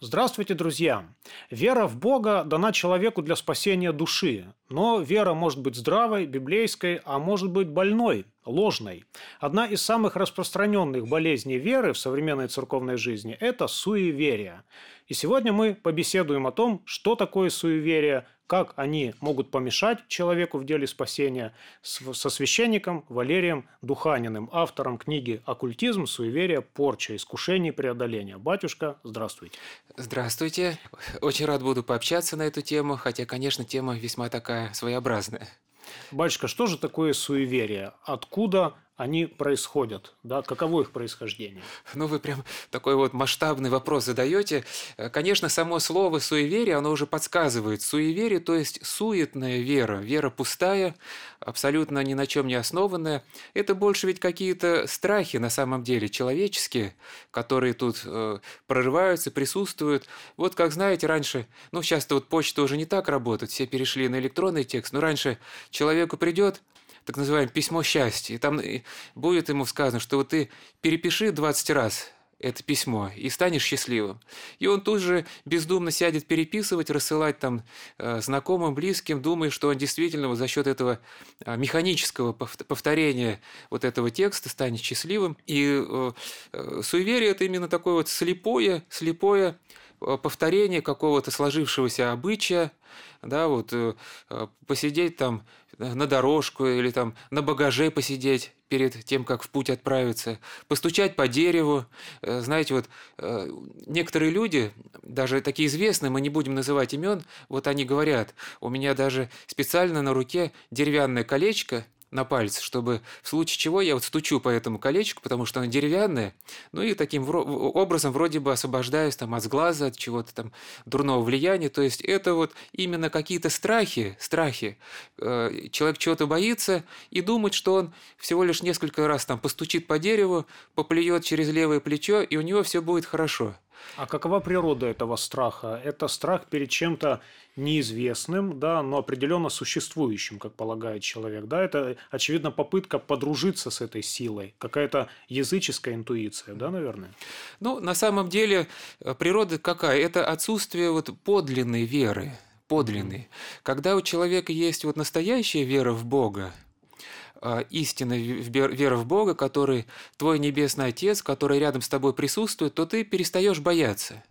Здравствуйте, друзья! Вера в Бога дана человеку для спасения души, но вера может быть здравой, библейской, а может быть больной, ложной. Одна из самых распространенных болезней веры в современной церковной жизни – это суеверие. И сегодня мы побеседуем о том, что такое суеверие, как они могут помешать человеку в деле спасения, со священником Валерием Духаниным, автором книги «Оккультизм, суеверие, порча, искушение и преодоление». Батюшка, здравствуйте. Здравствуйте. Очень рад буду пообщаться на эту тему, хотя, конечно, тема весьма такая своеобразная. Батюшка, что же такое суеверие? Откуда они происходят, да, каково их происхождение? Ну, вы прям такой вот масштабный вопрос задаете. Конечно, само слово «суеверие», оно уже подсказывает. Суеверие, то есть суетная вера, вера пустая, абсолютно ни на чем не основанная. Это больше ведь какие-то страхи на самом деле человеческие, которые тут э, прорываются, присутствуют. Вот как знаете, раньше, ну, сейчас-то вот почта уже не так работает, все перешли на электронный текст, но раньше человеку придет так называемое письмо счастья. И там будет ему сказано, что вот ты перепиши 20 раз это письмо и станешь счастливым. И он тут же бездумно сядет переписывать, рассылать там э, знакомым, близким, думая, что он действительно вот за счет этого э, механического повторения вот этого текста станет счастливым. И э, э, суеверие – это именно такое вот слепое, слепое повторение какого-то сложившегося обычая, да, вот э, э, посидеть там на дорожку или там на багаже посидеть перед тем, как в путь отправиться, постучать по дереву. Знаете, вот некоторые люди, даже такие известные, мы не будем называть имен, вот они говорят, у меня даже специально на руке деревянное колечко, на пальце, чтобы в случае чего я вот стучу по этому колечку, потому что оно деревянное, ну и таким образом вроде бы освобождаюсь там от сглаза, от чего-то там дурного влияния. То есть это вот именно какие-то страхи, страхи. Э, человек чего-то боится и думает, что он всего лишь несколько раз там постучит по дереву, поплюет через левое плечо, и у него все будет хорошо. А какова природа этого страха? Это страх перед чем-то неизвестным, да, но определенно существующим, как полагает человек. Да? Это, очевидно, попытка подружиться с этой силой, какая-то языческая интуиция, да, наверное? Ну, на самом деле, э, природа какая? Это отсутствие вот подлинной веры, подлинной. Когда у человека есть вот настоящая вера в Бога, а, истинная вера в Бога, который твой небесный Отец, который рядом с тобой присутствует, то ты перестаешь бояться.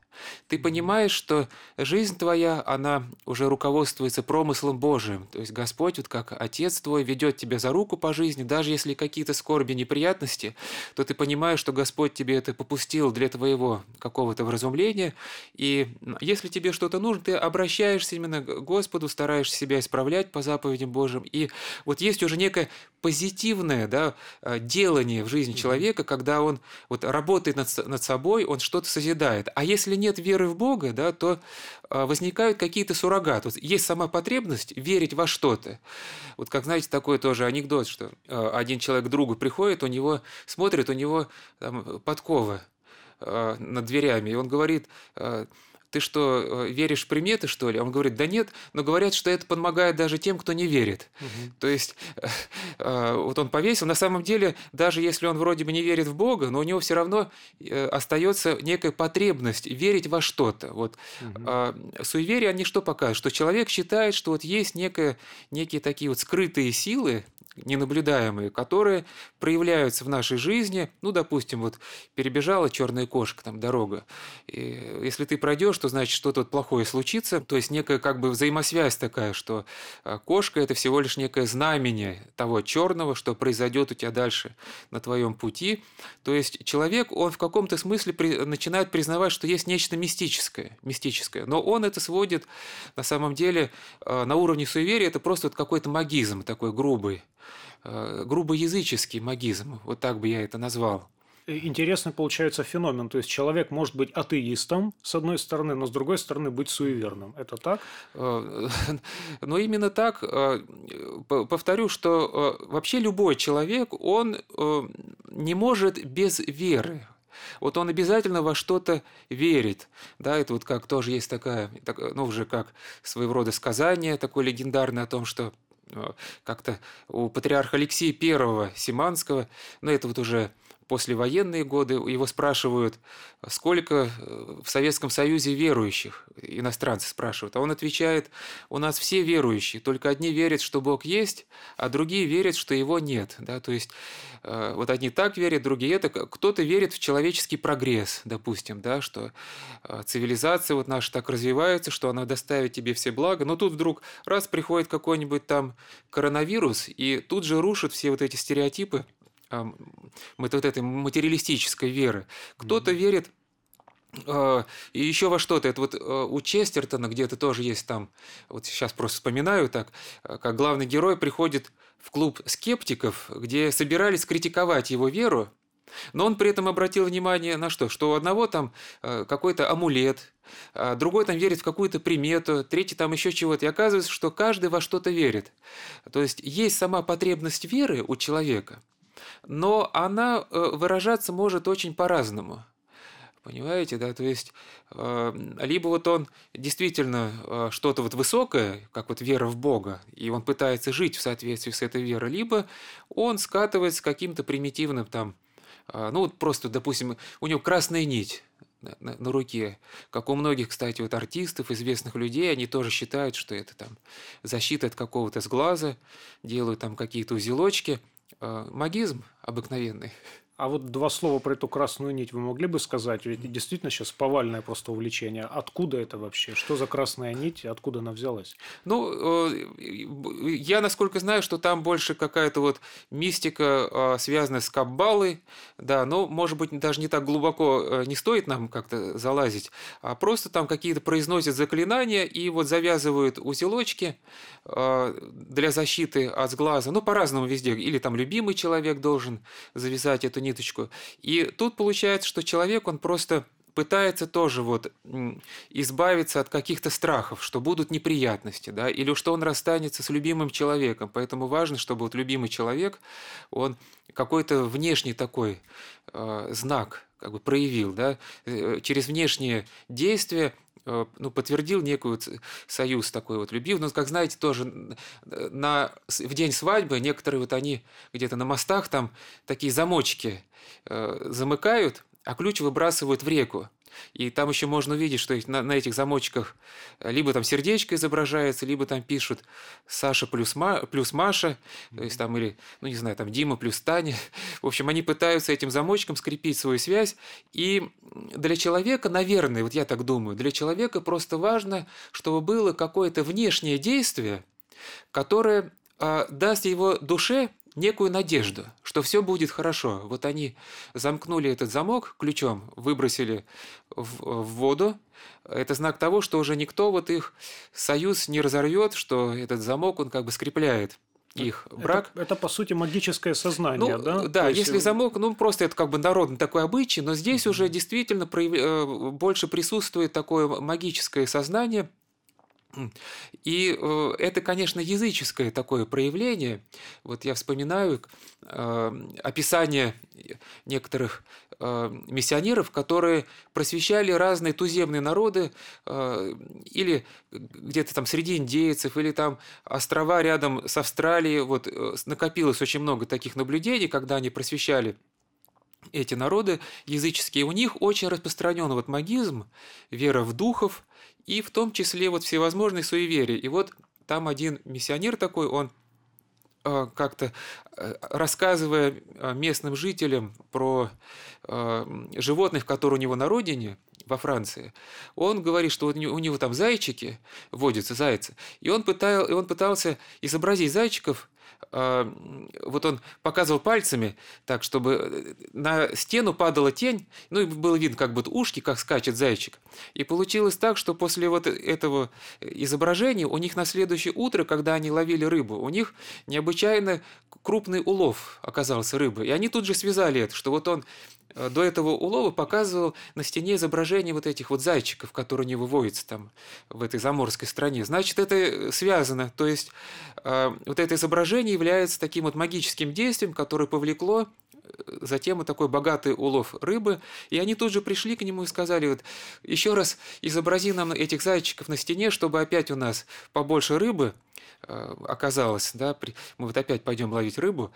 Ты понимаешь, что жизнь твоя, она уже руководствуется промыслом Божиим. То есть Господь, вот как Отец твой, ведет тебя за руку по жизни, даже если какие-то скорби, неприятности, то ты понимаешь, что Господь тебе это попустил для твоего какого-то вразумления. И если тебе что-то нужно, ты обращаешься именно к Господу, стараешься себя исправлять по заповедям Божьим. И вот есть уже некое позитивное да, э, делание в жизни человека, когда он вот работает над, над собой, он что-то созидает. А если нет веры в Бога, да, то а, возникают какие-то суррогаты. Вот есть сама потребность верить во что-то. Вот как, знаете, такой тоже анекдот, что а, один человек к другу приходит, у него смотрит, у него там, подкова а, над дверями, и он говорит, ты что, э, веришь в приметы, что ли? Он говорит, да нет, но говорят, что это помогает даже тем, кто не верит. Угу. То есть, э, э, вот он повесил, на самом деле, даже если он вроде бы не верит в Бога, но у него все равно остается некая потребность верить во что-то. Вот. Угу. Суеверия, они что показывают? Что человек считает, что вот есть некая, некие такие вот скрытые силы, ненаблюдаемые, которые проявляются в нашей жизни. Ну, допустим, вот перебежала черная кошка, там дорога. И если ты пройдешь, то значит что-то плохое случится. То есть некая как бы взаимосвязь такая, что а, кошка это всего лишь некое знамение того черного, что произойдет у тебя дальше на твоем пути. То есть человек, он в каком-то смысле при... начинает признавать, что есть нечто мистическое, мистическое. Но он это сводит на самом деле а, на уровне суеверия, это просто вот какой-то магизм такой грубый. Э, грубоязыческий магизм, вот так бы я это назвал. Интересный получается феномен. То есть человек может быть атеистом, с одной стороны, но с другой стороны быть суеверным. Это так? Э, но именно так. Э, повторю, что вообще любой человек, он не может без веры. Вот он обязательно во что-то верит. Да, это вот как тоже есть такая, ну уже как своего рода сказание такое легендарное о том, что как-то у патриарха Алексея I Симанского, но это вот уже послевоенные годы его спрашивают, сколько э, в Советском Союзе верующих, иностранцы спрашивают, а он отвечает, у нас все верующие, только одни верят, что Бог есть, а другие верят, что его нет. Да? То есть э, вот одни так верят, другие это. Кто-то верит в человеческий прогресс, допустим, да, что э, цивилизация вот наша так развивается, что она доставит тебе все блага, но тут вдруг раз приходит какой-нибудь там коронавирус, и тут же рушит все вот эти стереотипы вот этой материалистической веры. Кто-то mm-hmm. верит а, и еще во что-то. Это вот а, у Честертона где-то тоже есть там, вот сейчас просто вспоминаю так, а, как главный герой приходит в клуб скептиков, где собирались критиковать его веру, но он при этом обратил внимание на что? Что у одного там какой-то амулет, другой там верит в какую-то примету, третий там еще чего-то. И оказывается, что каждый во что-то верит. То есть есть сама потребность веры у человека – но она э, выражаться может очень по-разному. Понимаете, да, то есть э, либо вот он действительно э, что-то вот высокое, как вот вера в Бога, и он пытается жить в соответствии с этой верой, либо он скатывается к каким-то примитивным там, ну вот просто, допустим, у него красная нить, на, на, на руке. Как у многих, кстати, вот артистов, известных людей, они тоже считают, что это там защита от какого-то сглаза, делают там какие-то узелочки – Э, магизм обыкновенный. А вот два слова про эту красную нить вы могли бы сказать? Ведь действительно сейчас повальное просто увлечение. Откуда это вообще? Что за красная нить? Откуда она взялась? Ну, э, я насколько знаю, что там больше какая-то вот мистика, а, связанная с каббалой, да, но, может быть, даже не так глубоко э, не стоит нам как-то залазить, а просто там какие-то произносят заклинания и вот завязывают узелочки а, для защиты от сглаза. Ну, по-разному везде. Или там любимый человек должен завязать эту ниточку. И тут получается, что человек, он просто пытается тоже вот избавиться от каких-то страхов, что будут неприятности, да, или что он расстанется с любимым человеком. Поэтому важно, чтобы вот любимый человек, он какой-то внешний такой э, знак как бы проявил, да, э, через внешние действия ну, подтвердил некую союз такой вот любив. Но, как знаете, тоже на, в день свадьбы некоторые вот они где-то на мостах там такие замочки э, замыкают, а ключ выбрасывают в реку. И там еще можно увидеть, что на, на этих замочках э, либо там сердечко изображается, либо там пишут Саша плюс, Ма, плюс Маша, то есть там или, ну не знаю, там Дима плюс Таня. В общем, они пытаются этим замочком скрепить свою связь. И для человека, наверное, вот я так думаю, для человека просто важно, чтобы было какое-то внешнее действие, которое э, даст его душе некую надежду, что все будет хорошо. Вот они замкнули этот замок ключом, выбросили в, в воду. Это знак того, что уже никто вот их союз не разорвет, что этот замок он как бы скрепляет их брак. Это, это по сути магическое сознание, ну, да? Да, есть... если замок, ну просто это как бы народный такой обычай, но здесь mm-hmm. уже действительно прояв... Э, больше присутствует такое магическое сознание, и э, это, конечно, языческое такое проявление. Вот я вспоминаю э, описание некоторых э, миссионеров, которые просвещали разные туземные народы, или где-то там среди индейцев, или там острова рядом с Австралией. Вот накопилось очень много таких наблюдений, когда они просвещали эти народы языческие, у них очень распространен вот магизм, вера в духов, и в том числе вот всевозможные суеверия. И вот там один миссионер такой, он э, как-то э, рассказывая э, местным жителям про животных, которые у него на родине, во Франции, он говорит, что у него там зайчики, водятся зайцы, и он, пытал, и он пытался изобразить зайчиков вот он показывал пальцами так, чтобы э, на стену падала тень, ну и было видно как бы ушки, как скачет зайчик. И получилось так, что после вот этого изображения у них на следующее утро, когда они ловили рыбу, у них необычайно крупный улов оказался рыбы. И они тут же связали это, что вот он Э, до этого улова показывал на стене изображение вот этих вот зайчиков, которые не выводятся там в этой заморской стране. Значит, это связано. То есть э, вот это изображение является таким вот магическим действием, которое повлекло затем вот такой богатый улов рыбы, и они тут же пришли к нему и сказали, вот, еще раз изобрази нам этих зайчиков на стене, чтобы опять у нас побольше рыбы э, оказалось, да, мы вот опять пойдем ловить рыбу.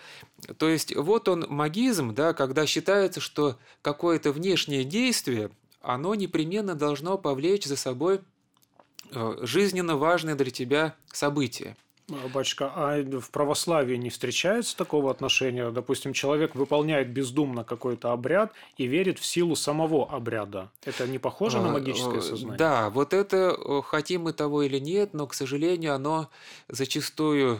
То есть вот он магизм, да, когда считается, что какое-то внешнее действие, оно непременно должно повлечь за собой э, жизненно важное для тебя событие. А, батюшка, а в православии не встречается такого отношения? Допустим, человек выполняет бездумно какой-то обряд и верит в силу самого обряда. Это не похоже на а, магическое сознание? Да, вот это, хотим мы того или нет, но, к сожалению, оно зачастую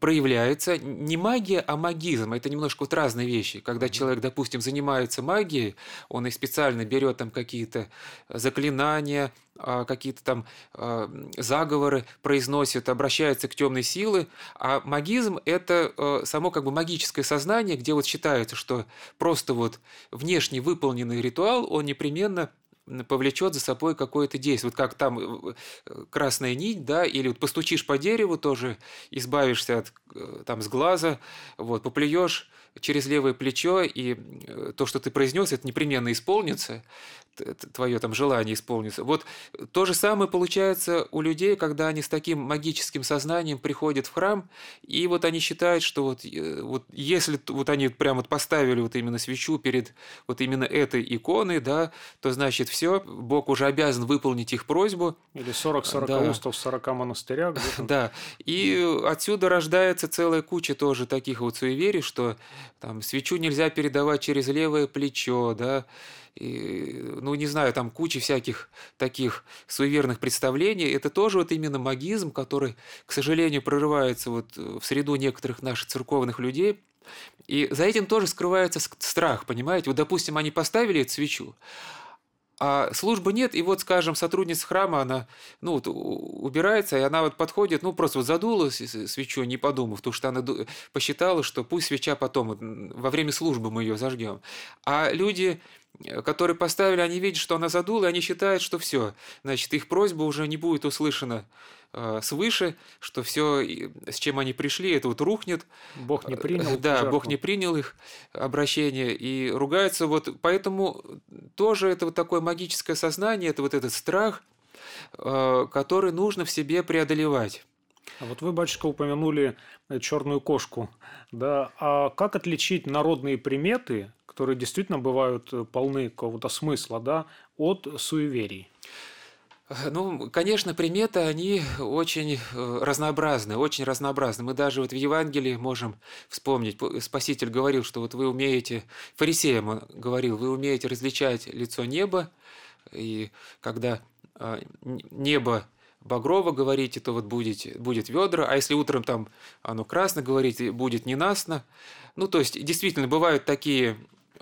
проявляется не магия, а магизм. Это немножко вот разные вещи. Когда человек, допустим, занимается магией, он и специально берет там какие-то заклинания, а, какие-то там а, заговоры произносит, обращается к темной силы, а магизм – это а, само как бы магическое сознание, где вот считается, что просто вот внешне выполненный ритуал, он непременно повлечет за собой какое-то действие. Вот как там э, э, красная нить, да, или вот постучишь по дереву тоже, избавишься от э, там с глаза, вот, поплюешь через левое плечо, и то, что ты произнес, это непременно исполнится твое там желание исполнится. Вот то же самое получается у людей, когда они с таким магическим сознанием приходят в храм, и вот они считают, что вот, э, вот если вот они прямо вот поставили вот именно свечу перед вот именно этой иконой, да, то значит все, Бог уже обязан выполнить их просьбу. Или 40 сорокаустов да. в 40 монастырях. Да, и отсюда рождается целая куча тоже таких вот суеверий, что там свечу нельзя передавать через левое плечо, да, и, ну, не знаю, там куча всяких таких суеверных представлений. Это тоже вот именно магизм, который, к сожалению, прорывается вот в среду некоторых наших церковных людей. И за этим тоже скрывается страх, понимаете? Вот, допустим, они поставили эту свечу, а службы нет, и вот, скажем, сотрудница храма, она, ну, вот, убирается, и она вот подходит, ну, просто вот задула свечу, не подумав, потому что она посчитала, что пусть свеча потом, вот, во время службы мы ее зажгем. А люди Э, которые поставили, они видят, что она задула, и они считают, что все, значит, их просьба уже не будет услышана свыше, что все, с чем они пришли, это вот рухнет. Бог не принял. Да, жертву. Бог не принял их обращение и ругаются. Вот поэтому тоже это вот такое магическое сознание, это вот этот страх, э, который нужно в себе преодолевать. А вот вы, батюшка, упомянули черную кошку. Да, а как отличить народные приметы которые действительно бывают э, полны какого-то смысла, да, от суеверий? Ну, конечно, приметы, они очень э, разнообразны, очень разнообразны. Мы даже вот в Евангелии можем вспомнить, Спаситель говорил, что вот вы умеете, фарисеям он говорил, вы умеете различать лицо неба, и когда э, небо багрово говорите, то вот будет, будет ведра, а если утром там оно красно говорите, будет ненастно. Ну, то есть, действительно, бывают такие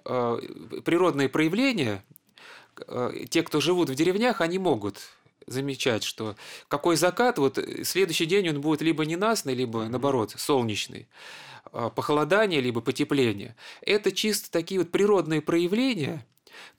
Э, природные проявления, э, те, кто живут в деревнях, они могут замечать, что какой закат, вот следующий день он будет либо ненастный, либо наоборот солнечный, э, похолодание, либо потепление. Это чисто такие вот природные проявления,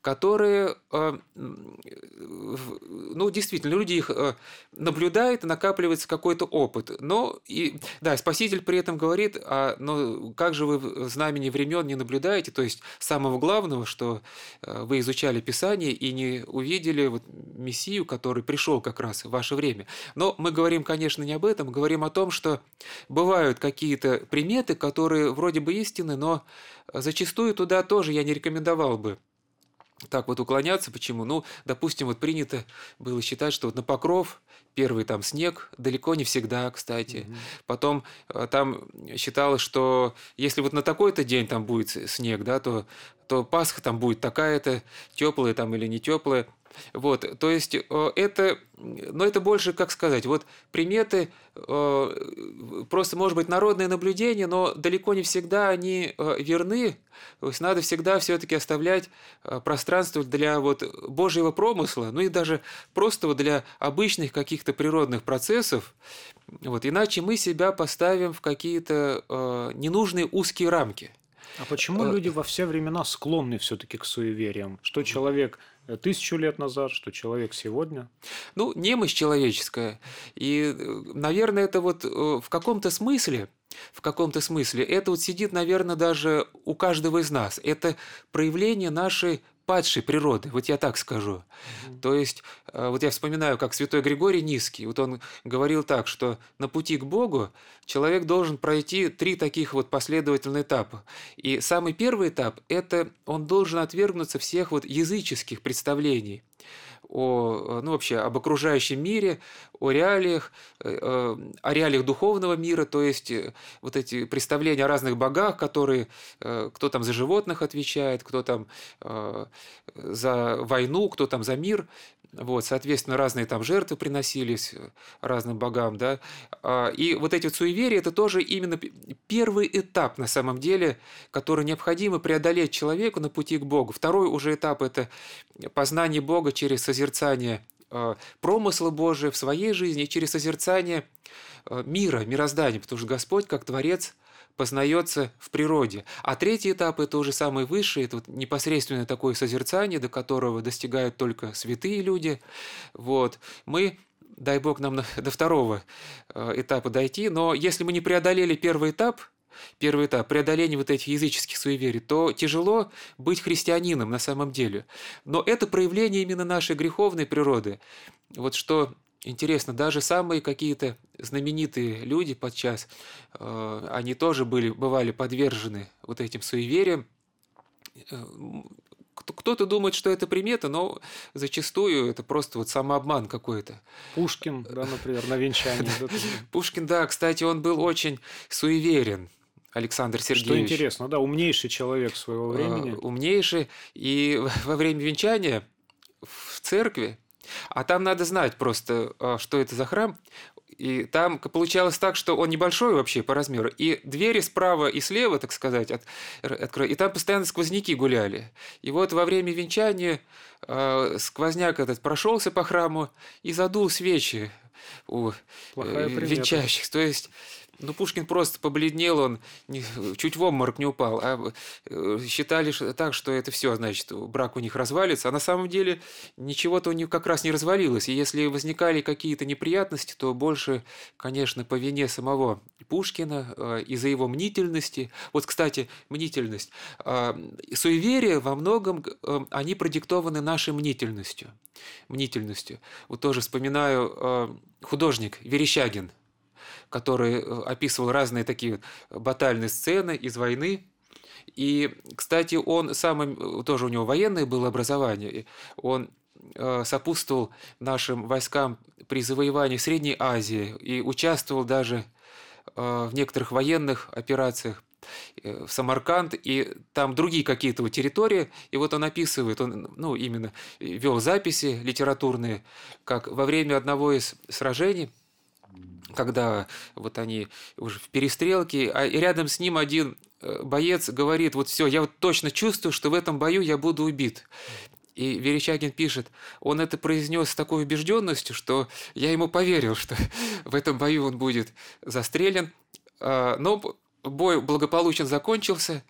которые, э, ну, действительно, люди их э, наблюдают, накапливается какой-то опыт. Но, и, да, Спаситель при этом говорит, а, но как же вы в знамени времен не наблюдаете, то есть самого главного, что э, вы изучали Писание и не увидели вот Мессию, который пришел как раз в ваше время. Но мы говорим, конечно, не об этом, говорим о том, что бывают какие-то приметы, которые вроде бы истины, но зачастую туда тоже я не рекомендовал бы так вот уклоняться. Почему? Ну, допустим, вот принято было считать, что вот на покров первый там снег, далеко не всегда, кстати. Угу. Потом э, там считалось, что если вот на такой-то день там будет снег, да, то, то Пасха там будет такая-то, теплая там или не теплая. Вот, то есть э, это, но это больше, как сказать, вот приметы, э, просто, может быть, народное наблюдение, но далеко не всегда они э, верны. То есть надо всегда все-таки оставлять пространство для вот Божьего промысла, ну и даже просто вот для обычных каких-то природных процессов. Вот, иначе мы себя поставим в какие-то ненужные узкие рамки. А почему люди во все времена склонны все-таки к суевериям? Что человек тысячу лет назад, что человек сегодня? Ну, немощь человеческая. И, наверное, это вот э, в каком-то смысле в каком-то смысле, это вот сидит, наверное, даже у каждого из нас. Это проявление нашей падшей природы, вот я так скажу. Mm-hmm. То есть, э, вот я вспоминаю, как святой Григорий Низкий, вот он говорил так, что на пути к Богу человек должен пройти три таких вот последовательных этапа. И самый первый этап – это он должен отвергнуться всех вот языческих представлений о, ну, вообще об окружающем мире, о реалиях, э, э, о реалиях духовного мира, то есть вот эти представления о разных богах, которые, кто там за животных отвечает, кто там за войну, кто там за мир, вот, соответственно, разные там жертвы приносились разным богам, да, а, и вот эти вот суеверия, это тоже именно первый этап, на самом деле, который необходимо преодолеть человеку на пути к Богу. Второй уже этап – это познание Бога через созерцание а, промысла Божия в своей жизни и через созерцание а, мира, мироздания, потому что Господь, как Творец – познается в природе. А третий этап – это уже самый высший, это вот непосредственное такое созерцание, до которого достигают только святые люди. Вот. Мы дай бог нам до второго э, этапа дойти, но если мы не преодолели первый этап, первый этап преодоления вот этих языческих суеверий, то тяжело быть христианином на самом деле. Но это проявление именно нашей греховной природы. Вот что Интересно, даже самые какие-то знаменитые люди подчас, э, они тоже были, бывали подвержены вот этим суевериям. Э, кто-то думает, что это примета, но зачастую это просто вот самообман какой-то. Пушкин, да, например, на венчании. Пушкин, да, кстати, он был очень суеверен. Александр Сергеевич. Что интересно, да, умнейший человек своего э, времени. Умнейший. И во время венчания в церкви а там надо знать просто, а, что это за храм. И там получалось так, что он небольшой вообще по размеру. И двери справа и слева, так сказать, от, откро... и там постоянно сквозняки гуляли. И вот во время венчания э, сквозняк этот прошелся по храму и задул свечи у э, венчающих. То есть ну, Пушкин просто побледнел, он чуть в обморок не упал. А э, считали так, что это все, значит, брак у них развалится. А на самом деле ничего-то у них как раз не развалилось. И если возникали какие-то неприятности, то больше, конечно, по вине самого Пушкина, э, из-за его мнительности. Вот, кстати, мнительность. Э, суеверия во многом, они продиктованы нашей мнительностью. Мнительностью. Вот тоже вспоминаю художник Верещагин – который э, описывал разные такие батальные сцены из войны. И, кстати, он сам, тоже у него военное было образование, он э, сопутствовал нашим войскам при завоевании Средней Азии и участвовал даже э, в некоторых военных операциях в Самарканд, и там другие какие-то территории, и вот он описывает, он, ну, именно вел записи литературные, как во время одного из сражений – когда вот они уже в перестрелке, а рядом с ним один э, боец говорит, вот все, я вот точно чувствую, что в этом бою я буду убит. И Верещагин пишет, он это произнес с такой убежденностью, что я ему поверил, что в этом бою он будет застрелен. А, но бой благополучно закончился,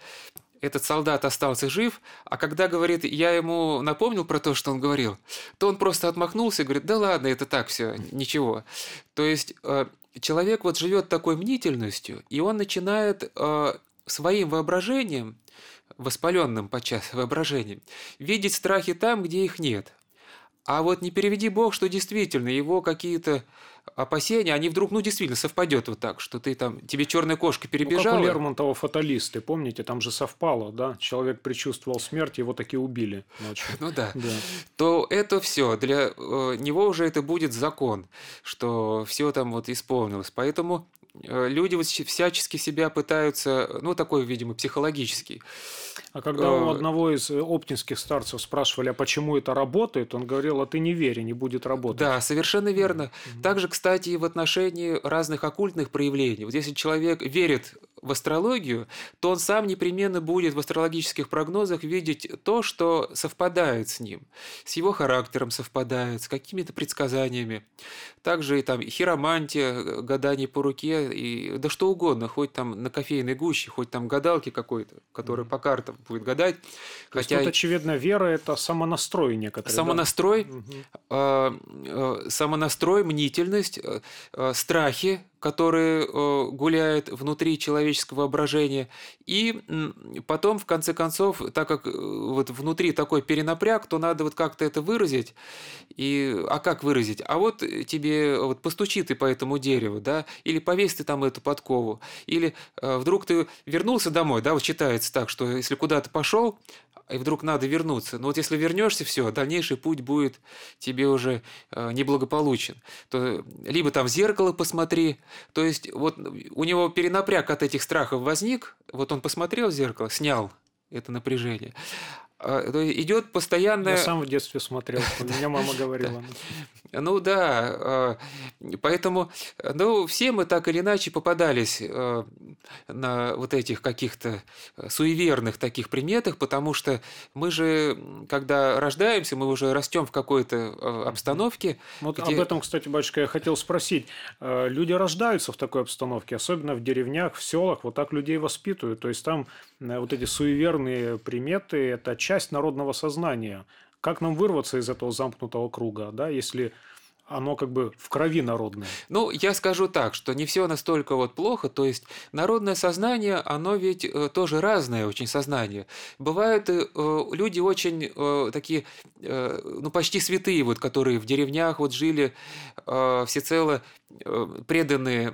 этот солдат остался жив, а когда, говорит, я ему напомнил про то, что он говорил, то он просто отмахнулся и говорит, да ладно, это так все, ничего. То есть э, человек вот живет такой мнительностью, и он начинает э, своим воображением, воспаленным подчас воображением, видеть страхи там, где их нет. А вот не переведи Бог, что действительно его какие-то опасения, они вдруг, ну, действительно совпадет вот так, что ты там, тебе черная кошка перебежала. Ну, как у Лермонтова фаталисты, помните, там же совпало, да? Человек предчувствовал смерть, его таки убили ночью. Ну да. да. То это все, для э, него уже это будет закон, что все там вот исполнилось. Поэтому Э, люди вот всячески себя пытаются, ну, такой, видимо, психологический. А когда у э, одного из э, оптинских старцев спрашивали, а почему это работает, он говорил, а ты не верь, не будет работать. Да, совершенно верно. Mm-hmm. Также, кстати, и в отношении разных оккультных проявлений. Вот если человек верит в астрологию, то он сам непременно будет в астрологических прогнозах видеть то, что совпадает с ним, с его характером совпадает, с какими-то предсказаниями. Также и там хиромантия, гадание по руке, и да что угодно, хоть там на кофейной гуще, хоть там гадалки какой-то, который mm-hmm. по картам будет гадать. То Хотя... есть, тут, очевидно, вера – это самонастрой некоторый. Самонастрой, да? э, э, самонастрой, мнительность, э, страхи, который э, гуляет внутри человеческого воображения. И потом, в конце концов, так как э, вот внутри такой перенапряг, то надо вот как-то это выразить. И, а как выразить? А вот тебе вот постучи ты по этому дереву, да, или повесь ты там эту подкову, или э, вдруг ты вернулся домой, да, вот считается так, что если куда-то пошел, и вдруг надо вернуться. Но вот если вернешься, все, дальнейший путь будет тебе уже э, неблагополучен. То либо там в зеркало посмотри, то есть вот у него перенапряг от этих страхов возник, вот он посмотрел в зеркало, снял это напряжение. А, идет постоянная... Я сам в детстве смотрел, меня мама говорила. Ну да, а, поэтому, ну, все мы так или иначе попадались а, на вот этих каких-то суеверных таких приметах, потому что мы же, когда рождаемся, мы уже растем в какой-то обстановке. Вот где... об этом, кстати, батюшка, я хотел спросить. Люди рождаются в такой обстановке, особенно в деревнях, в селах, вот так людей воспитывают. То есть там вот эти суеверные приметы – это часть народного сознания. Как нам вырваться из этого замкнутого круга, да, если оно как бы в крови народное. Ну, я скажу так, что не все настолько вот плохо, то есть народное сознание, оно ведь э, тоже разное очень сознание. Бывают э, люди очень э, такие, э, ну, почти святые, вот, которые в деревнях вот жили э, всецело э, преданные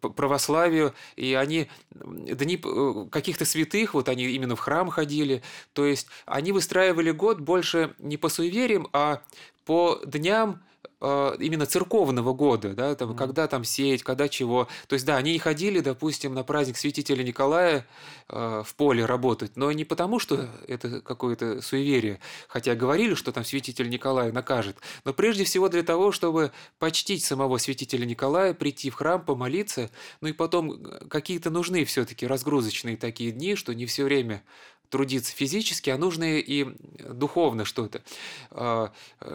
православию, и они дни э, каких-то святых, вот они именно в храм ходили, то есть они выстраивали год больше не по суевериям, а по дням именно церковного года, да, там, mm. когда там сеять, когда чего. То есть, да, они не ходили, допустим, на праздник святителя Николая э, в поле работать, но не потому, что это какое-то суеверие, хотя говорили, что там святитель Николай накажет, но прежде всего для того, чтобы почтить самого святителя Николая, прийти в храм, помолиться, ну и потом э, какие-то нужны все-таки разгрузочные такие дни, что не все время трудиться физически, а нужно и духовно что-то. А,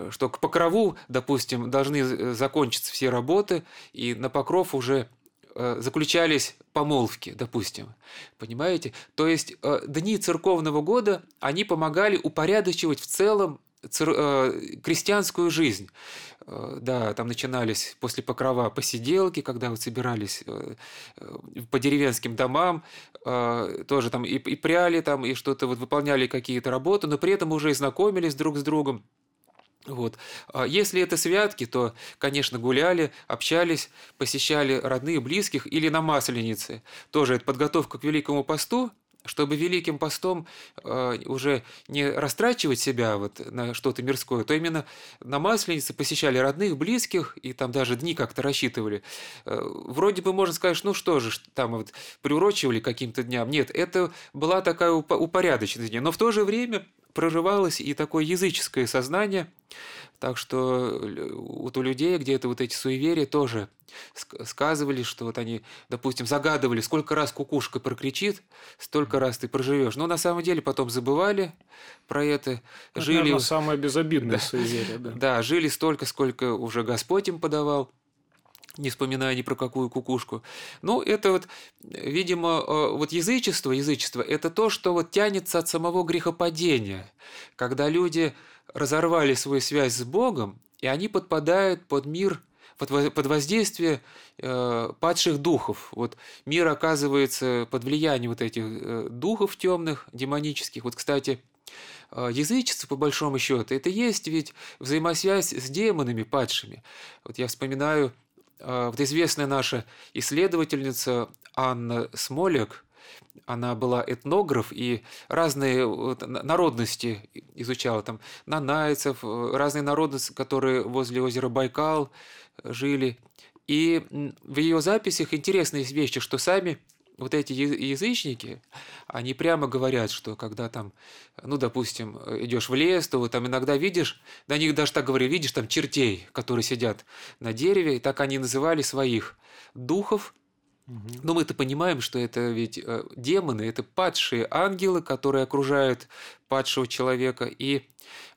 что к покрову, допустим, должны закончиться все работы, и на покров уже э, заключались помолвки, допустим. Понимаете? То есть э, дни церковного года, они помогали упорядочивать в целом Э, крестьянскую жизнь. Э, да, там начинались после покрова посиделки, когда вот собирались э, по деревенским домам, тоже там и, и пряли там, и что-то вот выполняли какие-то работы, но при этом уже и знакомились друг с другом. Вот. А если это святки, то, конечно, гуляли, общались, посещали родных, близких или на Масленице. Тоже это подготовка к Великому посту, чтобы Великим постом э, уже не растрачивать себя вот на что-то мирское, то именно на Масленице посещали родных, близких, и там даже дни как-то рассчитывали. Э, вроде бы можно сказать, ну что же, там вот приурочивали каким-то дням. Нет, это была такая упорядоченность. Но в то же время прорывалось и такое языческое сознание, так что вот у людей где-то вот эти суеверия тоже сказывали, что вот они, допустим, загадывали, сколько раз кукушка прокричит, столько раз ты проживешь. Но на самом деле потом забывали про это. это жили... Наверное, самое безобидное да, суеверие. Да. да, жили столько, сколько уже Господь им подавал не вспоминая ни про какую кукушку. Ну, это вот, видимо, э, вот язычество, язычество – это то, что вот тянется от самого грехопадения, когда люди разорвали свою связь с Богом, и они подпадают под мир, под воздействие э, падших духов. Вот мир оказывается под влиянием вот этих э, духов темных, демонических. Вот, кстати, язычество, по большому счету, это есть ведь взаимосвязь с демонами падшими. Вот я вспоминаю, вот известная наша исследовательница Анна Смолек – она была этнограф и разные народности изучала, там нанайцев, э, разные народности, которые возле озера Байкал жили. И в ее записях интересные вещи, что сами вот эти язычники, они прямо говорят, что когда там, ну, допустим, идешь в лес, то вот там иногда видишь, на них даже так говорили, видишь там чертей, которые сидят на дереве, и так они называли своих духов, но мы-то понимаем, что это ведь э, демоны, это падшие ангелы, которые окружают падшего человека, и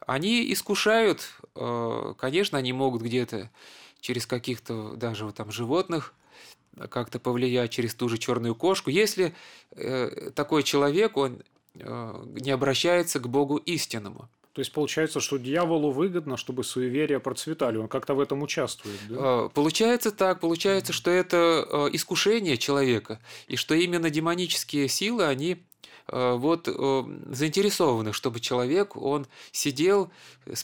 они искушают, э, конечно, они могут где-то через каких-то даже вот там животных как-то повлиять через ту же черную кошку, если э, такой человек, он не обращается к Богу истинному. То есть получается, что дьяволу выгодно, чтобы суеверия процветали, он как-то в этом участвует, да? А, получается так, получается, что это э, искушение человека, и что именно демонические силы, они э, вот э, заинтересованы, чтобы человек, он сидел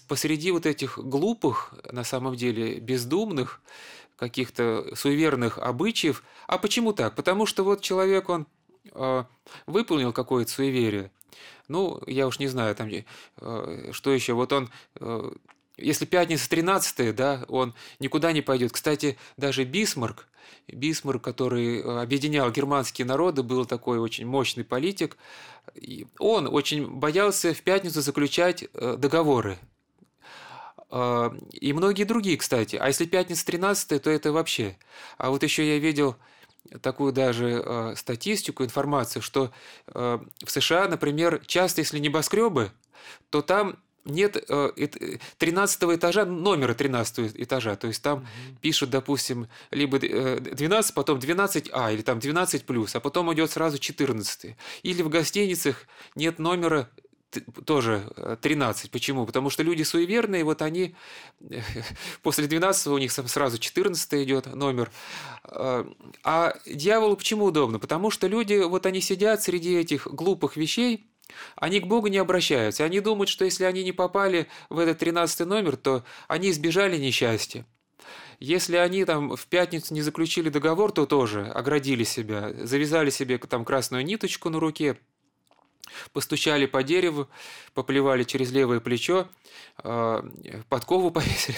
посреди вот этих глупых, на самом деле, бездумных, каких-то суеверных обычаев. А почему так? Потому что вот человек, он выполнил какое-то суеверие, ну, я уж не знаю, там, э, что еще. Вот он, э, если пятница 13 да, он никуда не пойдет. Кстати, даже Бисмарк, Бисмарк, который э, объединял германские народы, был такой очень мощный политик. Он очень боялся в пятницу заключать договоры. И многие другие, кстати. А если пятница 13 то это вообще. А вот еще я видел такую даже э, статистику, информацию, что э, в США, например, часто, если небоскребы, то там нет э, 13 этажа, номера 13 этажа. То есть там угу. пишут, допустим, либо 12, потом 12А или там 12 плюс, а потом идет сразу 14. Или в гостиницах нет номера тоже 13. Э, Почему? Потому что люди суеверные, вот они после 12 у них сразу 14 идет номер. Э, а дьяволу почему удобно? Потому что люди, вот они сидят среди этих глупых вещей, они к Богу не обращаются. Они думают, что если они не попали в этот 13 номер, то они избежали несчастья. Если они там в пятницу не заключили договор, то тоже оградили себя, завязали себе там красную ниточку на руке – Постучали по дереву, поплевали через левое плечо, а, подкову повесили.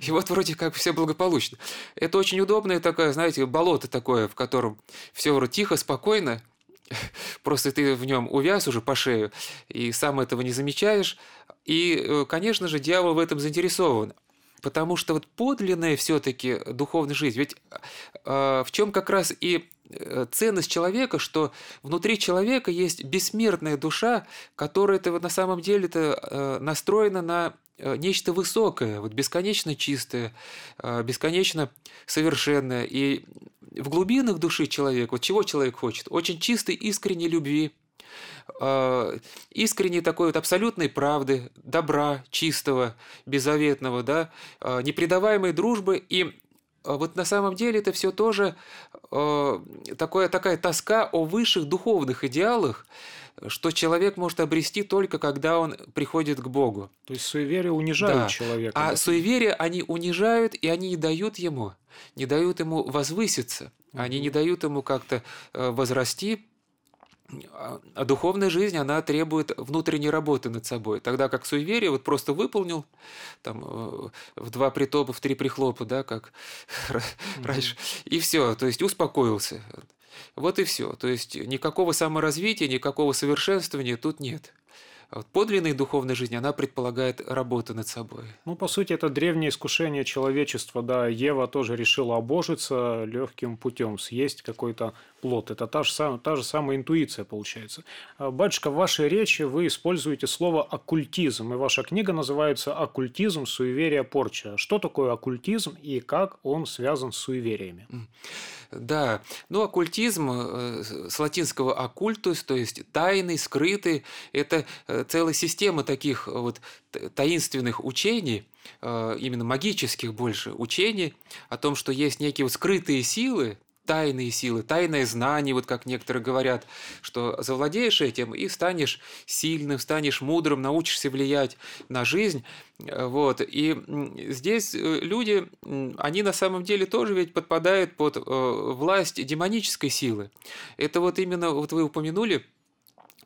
И вот вроде как все благополучно. Это очень удобное такое, знаете, болото такое, в котором все вроде тихо, спокойно, просто ты в нем увяз уже по шею, и сам этого не замечаешь. И, э, конечно же, дьявол в этом заинтересован. Потому что вот подлинная все-таки духовная жизнь, ведь э, в чем как раз и ценность человека, что внутри человека есть бессмертная душа, которая -то на самом деле -то э, настроена на э, нечто высокое, вот бесконечно чистое, бесконечно совершенное. И в глубинах души человека, вот чего человек хочет? Очень чистой, искренней любви, искренней такой вот абсолютной правды, добра, чистого, беззаветного, да, непредаваемой дружбы и вот на самом деле это все тоже э, такое, такая тоска о высших духовных идеалах, что человек может обрести только когда он приходит к Богу. То есть суеверия унижают да. человека. А да? суеверия они унижают, и они не дают ему, не дают ему возвыситься, они не дают ему как-то э, возрасти, а, а духовная жизнь, она требует внутренней работы над собой. Тогда как суеверие вот просто выполнил там, э, в два притопа, в три прихлопа, да, как mm-hmm. раньше, и все, то есть успокоился. Вот и все. То есть никакого саморазвития, никакого совершенствования тут нет. А вот подлинной духовной жизни, она предполагает работу над собой. Ну, по сути, это древнее искушение человечества, да. Ева тоже решила обожиться легким путем, съесть какой-то плод. Это та же, самая, та же самая интуиция, получается. А, батюшка, в вашей речи вы используете слово «оккультизм», и ваша книга называется «Оккультизм. Суеверие. Порча». Что такое оккультизм и как он связан с суевериями? Да, ну оккультизм э, с латинского оккультус, то есть тайный, скрытый, это э, целая система таких вот таинственных учений, э, именно магических больше учений о том, что есть некие вот скрытые силы, тайные силы, тайное знание, вот как некоторые говорят, что завладеешь этим и станешь сильным, станешь мудрым, научишься влиять на жизнь. Вот. И здесь э, люди, они на самом деле тоже ведь подпадают под э, власть демонической силы. Это вот именно, вот вы упомянули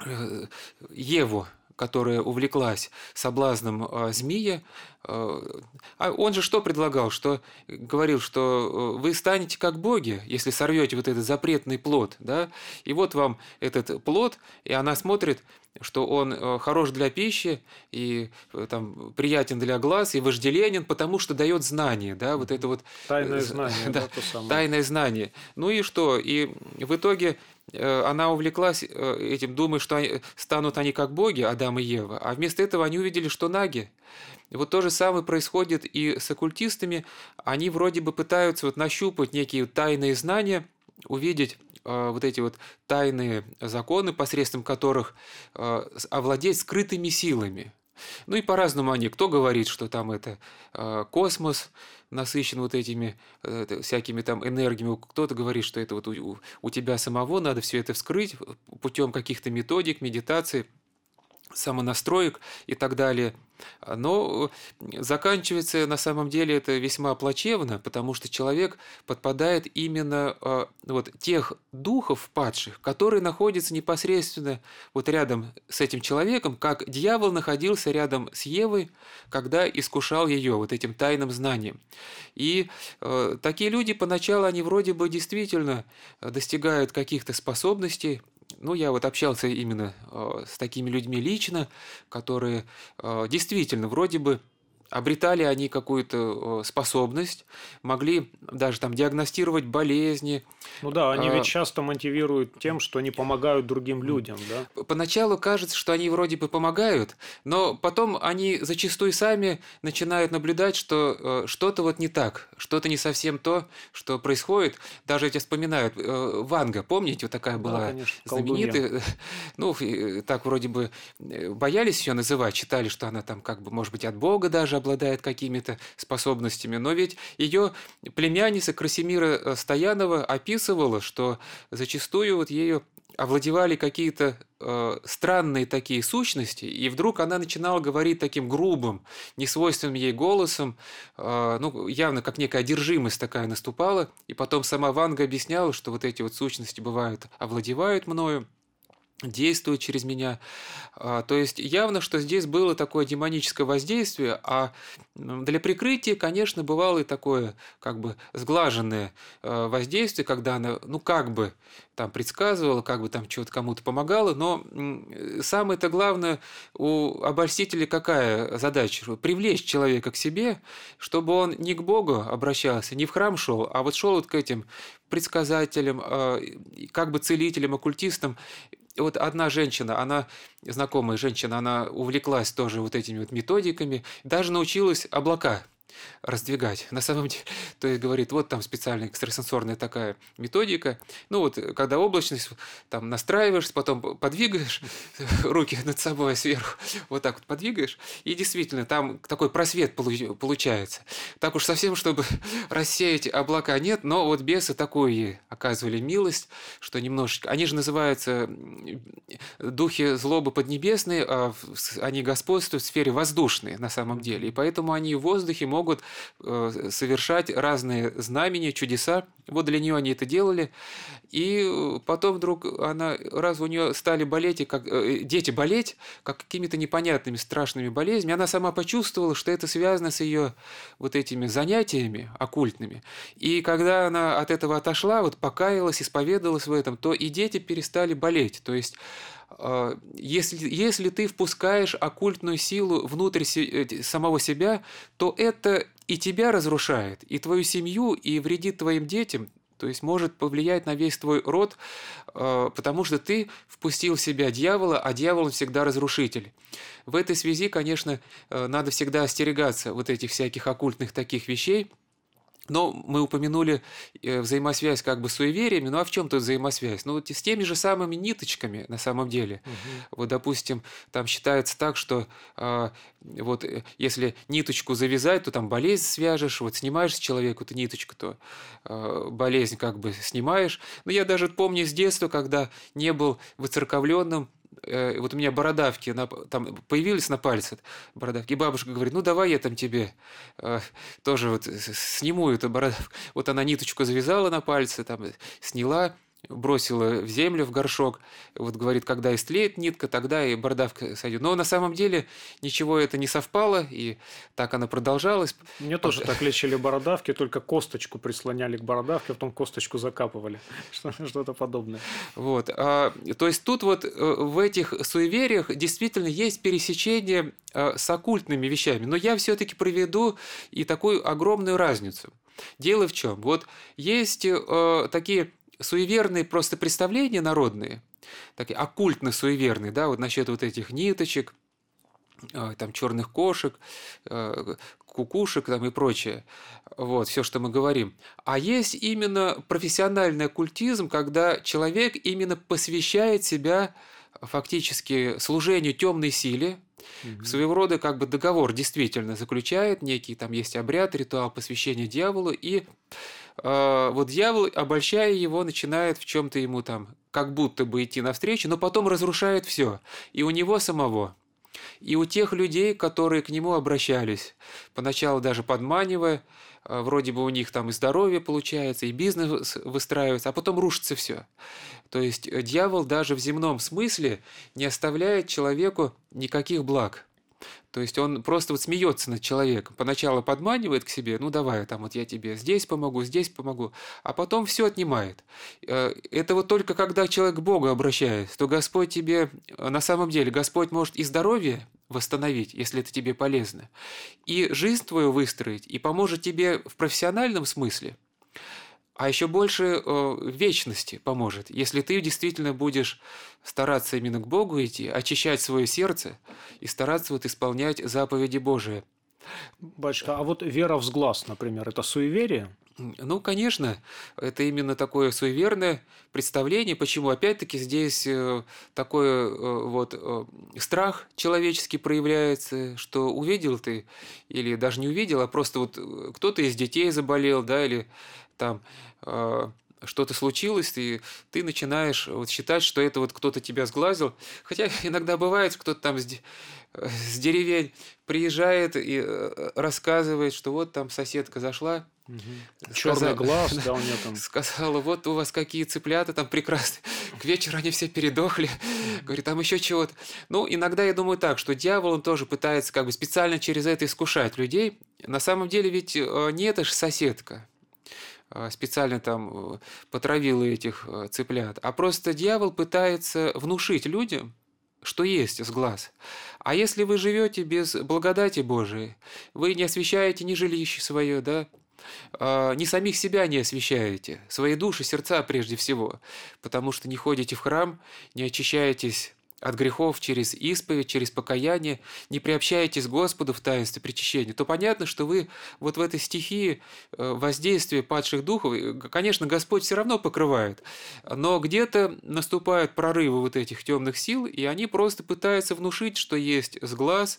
э, Еву, которая увлеклась соблазном э, змея, э, а он же что предлагал? Что говорил, что э, вы станете как боги, если сорвете вот этот запретный плод, да? И вот вам этот плод, и она смотрит, что он хорош для пищи и там приятен для глаз и вожделенен, потому что дает знание, да, вот это вот тайное знание, да, да, то самое. тайное знание. Ну и что? И в итоге она увлеклась э, этим, думая, что они, станут они как боги, Адам и Ева, а вместо этого они увидели, что наги. Вот то же самое происходит и с оккультистами. Они вроде бы пытаются вот нащупать некие тайные знания, увидеть э, вот эти вот тайные законы, посредством которых э, овладеть скрытыми силами. Ну и по-разному они. Кто говорит, что там это э, космос насыщен вот этими э, всякими там энергиями. Кто-то говорит, что это вот у, у тебя самого надо все это вскрыть путем каких-то методик, медитации самонастроек и так далее. Но заканчивается на самом деле это весьма плачевно, потому что человек подпадает именно а, вот тех духов падших, которые находятся непосредственно вот рядом с этим человеком, как дьявол находился рядом с Евой, когда искушал ее вот этим тайным знанием. И э, такие люди поначалу, они вроде бы действительно достигают каких-то способностей, ну, я вот общался именно э, с такими людьми лично, которые э, действительно вроде бы обретали они какую-то способность, могли даже там диагностировать болезни. Ну да, они а, ведь часто мотивируют тем, что они помогают другим людям, да? Поначалу кажется, что они вроде бы помогают, но потом они зачастую сами начинают наблюдать, что э, что-то вот не так, что-то не совсем то, что происходит. Даже эти вспоминают, э, Ванга, помните, вот такая была да, конечно, знаменитая, ну, так вроде бы э, боялись ее называть, считали, что она там как бы, может быть, от Бога даже обладает какими-то способностями. Но ведь ее племянница Красимира э, Стоянова описывала, что зачастую вот ею овладевали какие-то э, странные такие сущности, и вдруг она начинала говорить таким грубым, несвойственным ей голосом, э, ну, явно как некая одержимость такая наступала, и потом сама Ванга объясняла, что вот эти вот сущности бывают, овладевают мною, действует через меня. А, то есть явно, что здесь было такое демоническое воздействие, а для прикрытия, конечно, бывало и такое как бы сглаженное а, воздействие, когда она, ну как бы там предсказывала, как бы там чего-то кому-то помогала, но самое-то главное у обольстителя какая задача? Привлечь человека к себе, чтобы он не к Богу обращался, не в храм шел, а вот шел вот к этим предсказателям, а, как бы целителям, оккультистам, вот одна женщина, она, знакомая женщина, она увлеклась тоже вот этими вот методиками, даже научилась облака раздвигать. На самом деле, то есть говорит, вот там специальная экстрасенсорная такая методика. Ну вот, когда облачность там настраиваешь, потом подвигаешь руки над собой сверху, вот так вот подвигаешь, и действительно там такой просвет получается. Так уж совсем, чтобы рассеять облака нет, но вот бесы такую оказывали милость, что немножечко... Они же называются духи злобы поднебесные, а они господствуют в сфере воздушной на самом деле, и поэтому они в воздухе могут могут э, совершать разные знамения, чудеса. Вот для нее они это делали. И э, потом вдруг она, раз у нее стали болеть, как, э, дети болеть, как какими-то непонятными страшными болезнями, она сама почувствовала, что это связано с ее вот этими занятиями оккультными. И когда она от этого отошла, вот покаялась, исповедалась в этом, то и дети перестали болеть. То есть если, если ты впускаешь оккультную силу внутрь э, самого себя, то это и тебя разрушает, и твою семью, и вредит твоим детям, то есть может повлиять на весь твой род, а, потому что ты впустил в себя дьявола, а дьявол всегда разрушитель. В этой связи, конечно, э, надо всегда остерегаться вот этих всяких оккультных таких вещей, но мы упомянули э, взаимосвязь как бы с суевериями. Ну а в чем тут взаимосвязь? Ну вот с теми же самыми ниточками на самом деле. Угу. Вот, допустим, там считается так, что а, вот э, если ниточку завязать, то там болезнь свяжешь, вот снимаешь с человека эту ниточку, то а, болезнь как бы снимаешь. Но я даже помню с детства, когда не был выцерковленным, э, вот у меня бородавки на, там появились на пальце бородавки, и бабушка говорит, ну давай я там тебе э, тоже вот сниму эту бородавку. Вот она ниточку завязала на пальце, там сняла, бросила в землю, в горшок. Вот говорит, когда истлеет нитка, тогда и бородавка сойдет. Но на самом деле ничего это не совпало, и так она продолжалась. Мне тоже так лечили бородавки, только косточку прислоняли к бородавке, а потом косточку закапывали. Что-то подобное. Вот. А, то есть тут вот э, в этих суевериях действительно есть пересечение э, с оккультными вещами. Но я все-таки проведу и такую огромную разницу. Дело в чем? Вот есть э, такие суеверные просто представления народные, такие оккультно-суеверные, да, вот насчет вот этих ниточек, э, там черных кошек, э, кукушек там и прочее, вот, все, что мы говорим. А есть именно профессиональный оккультизм, когда человек именно посвящает себя фактически служению темной силе, Угу. Своего рода как бы договор действительно заключает, некий там есть обряд, ритуал посвящения дьяволу, и э, вот дьявол, обольщая его, начинает в чем-то ему там как будто бы идти навстречу, но потом разрушает все. И у него самого, и у тех людей, которые к нему обращались, поначалу даже подманивая, а, вроде бы у них там и здоровье получается, и бизнес выстраивается, а потом рушится все. То есть дьявол даже в земном смысле не оставляет человеку никаких благ. То есть он просто вот смеется над человеком. Поначалу подманивает к себе, ну давай, там вот я тебе здесь помогу, здесь помогу, а потом все отнимает. Э, это вот только когда человек к Богу обращается, то Господь тебе, э, на самом деле, Господь может и здоровье восстановить, если это тебе полезно, и жизнь твою выстроить, и поможет тебе в профессиональном смысле – а еще больше э, вечности поможет, если ты действительно будешь стараться именно к Богу идти, очищать свое сердце и стараться вот исполнять заповеди Божии. Батюшка, а вот вера в взглаз, например, это суеверие? Ну, конечно, это именно такое суеверное представление. Почему? Опять-таки здесь э, такой э, вот э, страх человеческий проявляется, что увидел ты, или даже не увидел, а просто вот кто-то из детей заболел, да, или там э, что-то случилось, и ты начинаешь вот считать, что это вот кто-то тебя сглазил. Хотя иногда бывает, кто-то там с, с деревень приезжает и э, рассказывает, что вот там соседка зашла, Угу. Черный глаз, да, у нее там. Сказала, вот у вас какие цыплята там прекрасные. К вечеру они все передохли. Говорит, там еще чего-то. Ну, иногда я думаю так, что дьявол, он тоже пытается как бы специально через это искушать людей. На самом деле ведь э, не это же соседка. А, специально там э, потравила этих э, цыплят, а просто дьявол пытается внушить людям, что есть с глаз. А если вы живете без благодати Божией, вы не освещаете ни жилище свое, да, а, ни самих себя не освещаете, свои души, сердца прежде всего, потому что не ходите в храм, не очищаетесь от грехов через исповедь, через покаяние, не приобщаетесь к Господу в таинстве причащения, то понятно, что вы вот в этой стихии э, воздействия падших духов, конечно, Господь все равно покрывает, но где-то наступают прорывы вот этих темных сил, и они просто пытаются внушить, что есть сглаз,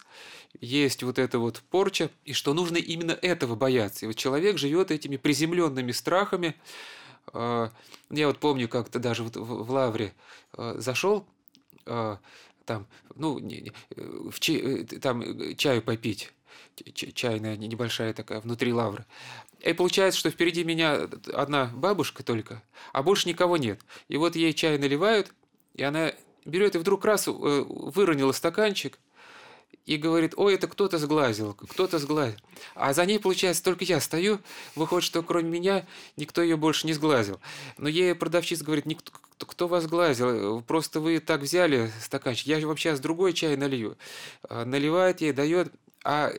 есть вот эта вот порча, и что нужно именно этого бояться. И вот человек живет этими приземленными страхами. Э, я вот помню, как-то даже вот в Лавре э, зашел, там, ну, в чай, э, там э, чаю попить, чайная небольшая такая, внутри лавры. И получается, что впереди меня одна бабушка только, а больше никого нет. И вот ей чай наливают, и она берет и вдруг раз э, выронила стаканчик, и говорит, ой, это кто-то сглазил, кто-то сглазил. А за ней, получается, только я стою, выходит, что кроме меня никто ее больше не сглазил. Но ей продавщица говорит, никто, кто вас сглазил, просто вы так взяли стаканчик, я вообще с другой чай налью. А, наливает ей, дает. А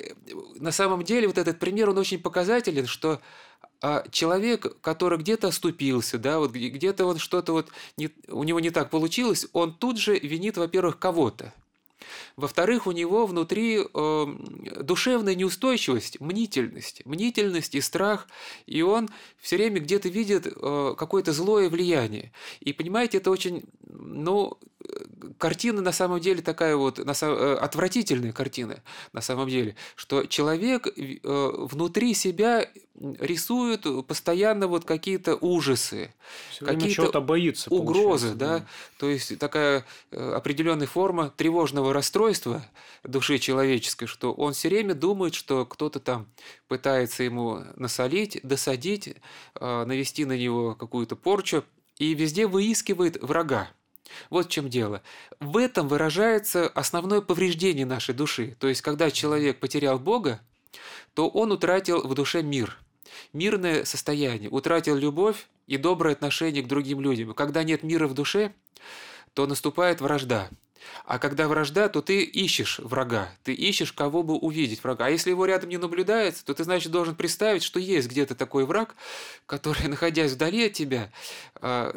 на самом деле вот этот пример, он очень показателен, что а человек, который где-то оступился, да, вот где-то он что-то вот не, у него не так получилось, он тут же винит, во-первых, кого-то. Во-вторых, у него внутри э, душевная неустойчивость, мнительность, мнительность и страх, и он все время где-то видит э, какое-то злое влияние. И понимаете, это очень, ну, картина на самом деле такая вот на, э, отвратительная картина на самом деле, что человек э, внутри себя рисует постоянно вот какие-то ужасы, какие-то боится, угрозы, да? да, то есть такая э, определенная форма тревожного расстройства души человеческой, что он все время думает, что кто-то там пытается ему насолить, досадить, навести на него какую-то порчу, и везде выискивает врага. Вот в чем дело. В этом выражается основное повреждение нашей души. То есть, когда человек потерял Бога, то он утратил в душе мир, мирное состояние, утратил любовь и доброе отношение к другим людям. Когда нет мира в душе, то наступает вражда. А когда вражда, то ты ищешь врага, ты ищешь, кого бы увидеть врага. А если его рядом не наблюдается, то ты, значит, должен представить, что есть где-то такой враг, который, находясь вдали от тебя, а,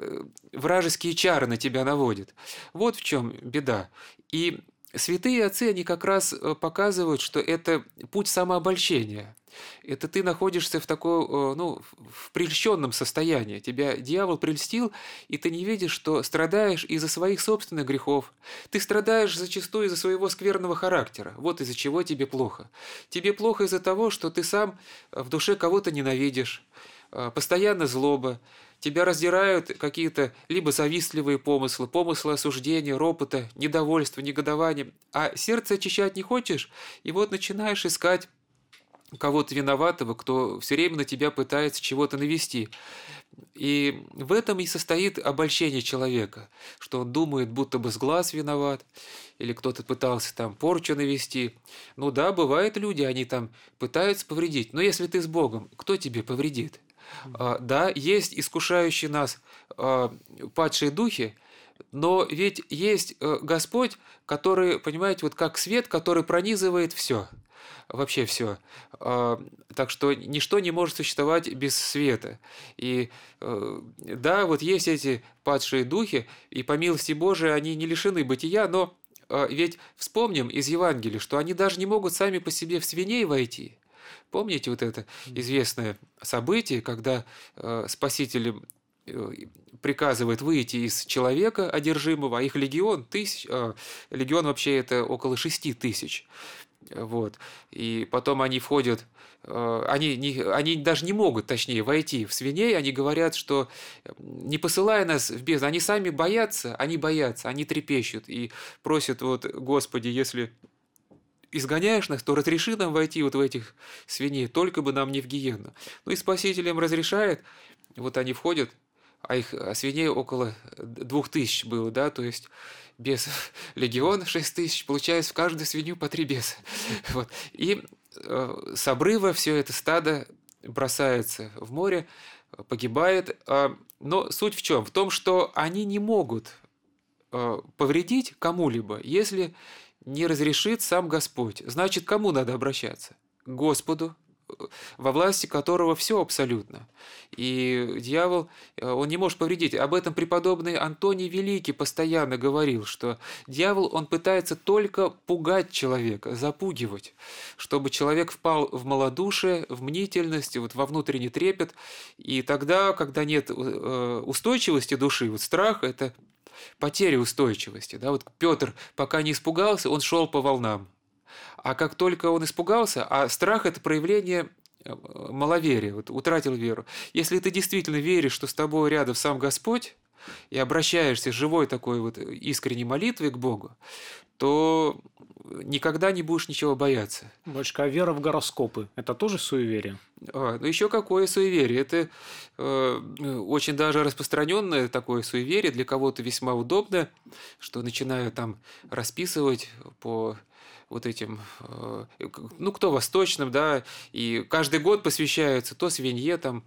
вражеские чары на тебя наводит. Вот в чем беда. И святые отцы, они как раз э, показывают, что это путь самообольщения. Это ты находишься в такой, э, ну, в прельщенном состоянии. Тебя дьявол прельстил, и ты не видишь, что страдаешь из-за своих собственных грехов. Ты страдаешь зачастую из-за своего скверного характера. Вот из-за чего тебе плохо. Тебе плохо из-за того, что ты сам в душе кого-то ненавидишь, э, постоянно злоба, Тебя раздирают какие-то либо завистливые помыслы, помыслы осуждения, ропота, недовольства, негодования, а сердце очищать не хочешь, и вот начинаешь искать кого-то виноватого, кто все время на тебя пытается чего-то навести. И в этом и состоит обольщение человека, что он думает, будто бы с глаз виноват, или кто-то пытался там порчу навести. Ну да, бывают люди, они там пытаются повредить, но если ты с Богом, кто тебе повредит? А, да, есть искушающие нас а, падшие духи, но ведь есть э, Господь, который, понимаете, вот как свет, который пронизывает все, вообще все. А, так что ничто не может существовать без света. И э, да, вот есть эти падшие духи, и по милости Божией они не лишены бытия, но ведь вспомним из Евангелия, что они даже не могут сами по себе в свиней войти. Помните вот это известное событие, когда э, Спаситель э, приказывает выйти из человека одержимого, а их легион тысяч, э, легион вообще это около шести тысяч. Вот. И потом они входят, э, они, не, они даже не могут, точнее, войти в свиней, они говорят, что не посылая нас в бездну, они сами боятся, они боятся, они трепещут и просят, вот, Господи, если изгоняешь нас, то разреши нам войти вот в этих свиней, только бы нам не в гиену. Ну и Спаситель им разрешает, вот они входят, а их а свиней около двух тысяч было, да, то есть без легиона шесть тысяч, получается в каждую свинью по три беса. Вот. И э, с обрыва все это стадо бросается в море, погибает. Э, но суть в чем? В том, что они не могут э, повредить кому-либо, если не разрешит сам Господь. Значит, кому надо обращаться? К Господу, во власти которого все абсолютно. И дьявол, э, он не может повредить. Об этом преподобный Антоний Великий постоянно говорил, что дьявол, он пытается только пугать человека, запугивать, чтобы человек впал в малодушие, в мнительность, вот во внутренний трепет. И тогда, когда нет э, устойчивости души, вот страх – это потеря устойчивости. Да? Вот Петр, пока не испугался, он шел по волнам. А как только он испугался, а страх – это проявление э, маловерия, вот, утратил веру. Если ты действительно веришь, что с тобой рядом сам Господь, и обращаешься живой такой вот искренней молитвой к Богу, то никогда не будешь ничего бояться. Батюшка, а вера в гороскопы – это тоже суеверие? А, ну еще какое суеверие? Это э, очень даже распространенное такое суеверие, для кого-то весьма удобно, что начинаю там расписывать по вот этим, э, ну, кто восточным, да, и каждый год посвящается то свинье, там,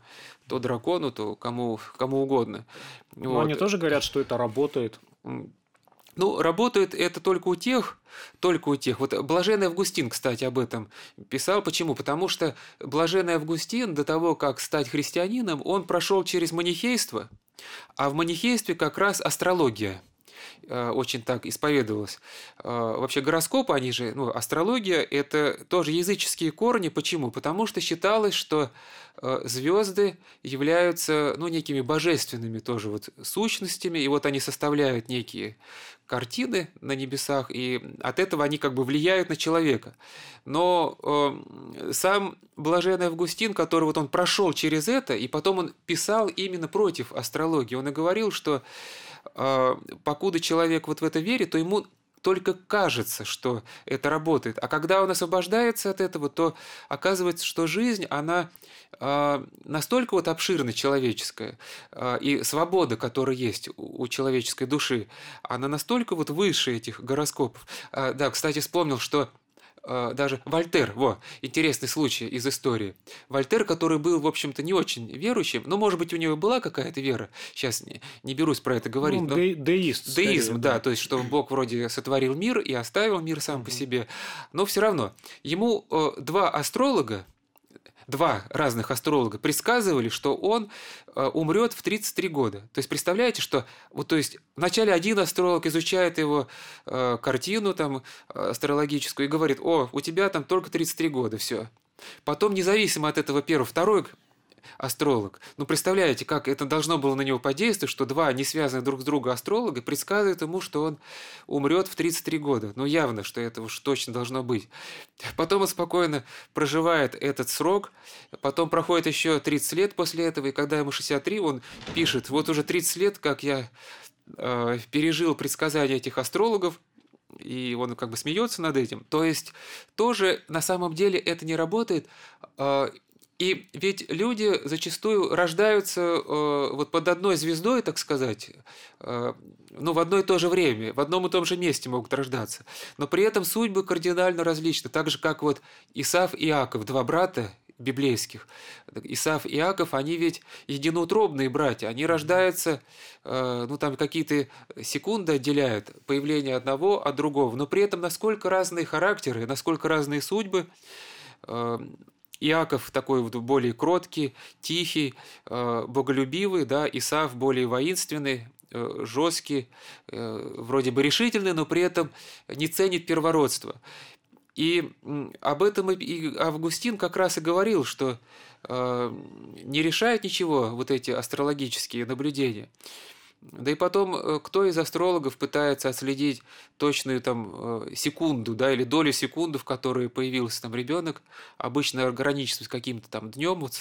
то дракону, то кому, кому угодно. Но вот. они тоже говорят, что это работает. Ну, работает это только у тех, только у тех. Вот Блаженный Августин, кстати, об этом писал. Почему? Потому что Блаженный Августин до того, как стать христианином, он прошел через манихейство, а в манихействе как раз астрология – очень так исповедовалась. Э, вообще гороскопы, они же, ну, астрология, это тоже языческие корни. Почему? Потому что считалось, что э, звезды являются, ну, некими божественными тоже вот сущностями, и вот они составляют некие картины на небесах, и от этого они как бы влияют на человека. Но э, сам Блаженный Августин, который вот он прошел через это, и потом он писал именно против астрологии, он и говорил, что э, покуда человек вот в это верит, то ему только кажется, что это работает. А когда он освобождается от этого, то оказывается, что жизнь, она э, настолько вот обширна человеческая, э, и свобода, которая есть у, человеческой души, она настолько вот выше этих гороскопов. Да, кстати, вспомнил, что даже Вольтер, во, интересный случай из истории. Вольтер, который был, в общем-то, не очень верующим, но, может быть, у него была какая-то вера, сейчас не, не берусь про это говорить. Ну, но... де- деист. Деизм, скорее, да, да, то есть, что Бог вроде сотворил мир и оставил мир сам по себе, но все равно ему э, два астролога, два разных астролога предсказывали, что он э, умрет в 33 года. То есть представляете, что вот то есть вначале один астролог изучает его э, картину там астрологическую и говорит, о, у тебя там только 33 года, все. Потом, независимо от этого первого, второй астролог. Ну, представляете, как это должно было на него подействовать, что два не связанных друг с другом астролога предсказывают ему, что он умрет в 33 года. Ну, явно, что это уж точно должно быть. Потом он спокойно проживает этот срок, потом проходит еще 30 лет после этого, и когда ему 63, он пишет, вот уже 30 лет, как я э, пережил предсказания этих астрологов, и он как бы смеется над этим. То есть тоже на самом деле это не работает. И ведь люди зачастую рождаются э, вот под одной звездой, так сказать, э, ну, в одно и то же время, в одном и том же месте могут рождаться. Но при этом судьбы кардинально различны. Так же, как вот Исав и Иаков, два брата библейских. Исав и Иаков, они ведь единоутробные братья. Они рождаются, э, ну, там какие-то секунды отделяют появление одного от другого. Но при этом насколько разные характеры, насколько разные судьбы, э, Иаков такой вот более кроткий, тихий, э, боголюбивый, да, Исав более воинственный, э, жесткий, э, вроде бы решительный, но при этом не ценит первородство. И об этом и Августин как раз и говорил, что не решает ничего вот эти астрологические наблюдения. Да и потом, э, кто из астрологов пытается отследить точную там э, секунду, да, или долю секунды, в которой появился там ребенок, обычно ограничивается с каким-то там днем вот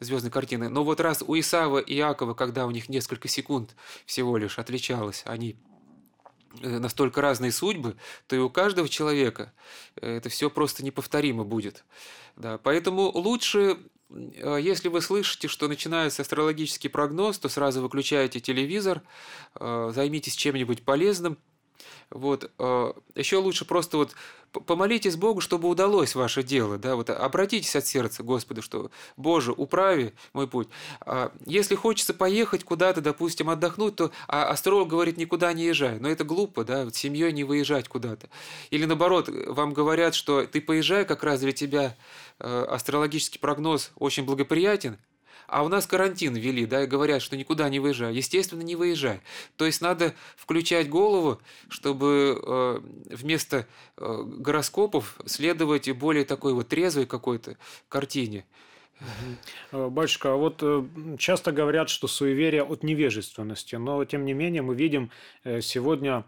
звездной картины. Но вот раз у Исава и Иакова, когда у них несколько секунд всего лишь отличалось, они э, настолько разные судьбы, то и у каждого человека это все просто неповторимо будет. Да, поэтому лучше если вы слышите, что начинается астрологический прогноз, то сразу выключаете телевизор, а, займитесь чем-нибудь полезным. Вот. А, Еще лучше просто вот помолитесь Богу, чтобы удалось ваше дело, да, вот обратитесь от сердца Господу, что Боже, управи мой путь. Если хочется поехать куда-то, допустим, отдохнуть, то а астролог говорит, никуда не езжай. Но это глупо, да, вот семьей не выезжать куда-то. Или наоборот, вам говорят, что ты поезжай, как раз для тебя э, астрологический прогноз очень благоприятен, а у нас карантин ввели, да, и говорят, что никуда не выезжай. Естественно, не выезжай. То есть надо включать голову, чтобы э, вместо э, гороскопов следовать более такой вот трезвой какой-то картине. Э, батюшка, а вот э, часто говорят, что суеверие от невежественности, но тем не менее мы видим э, сегодня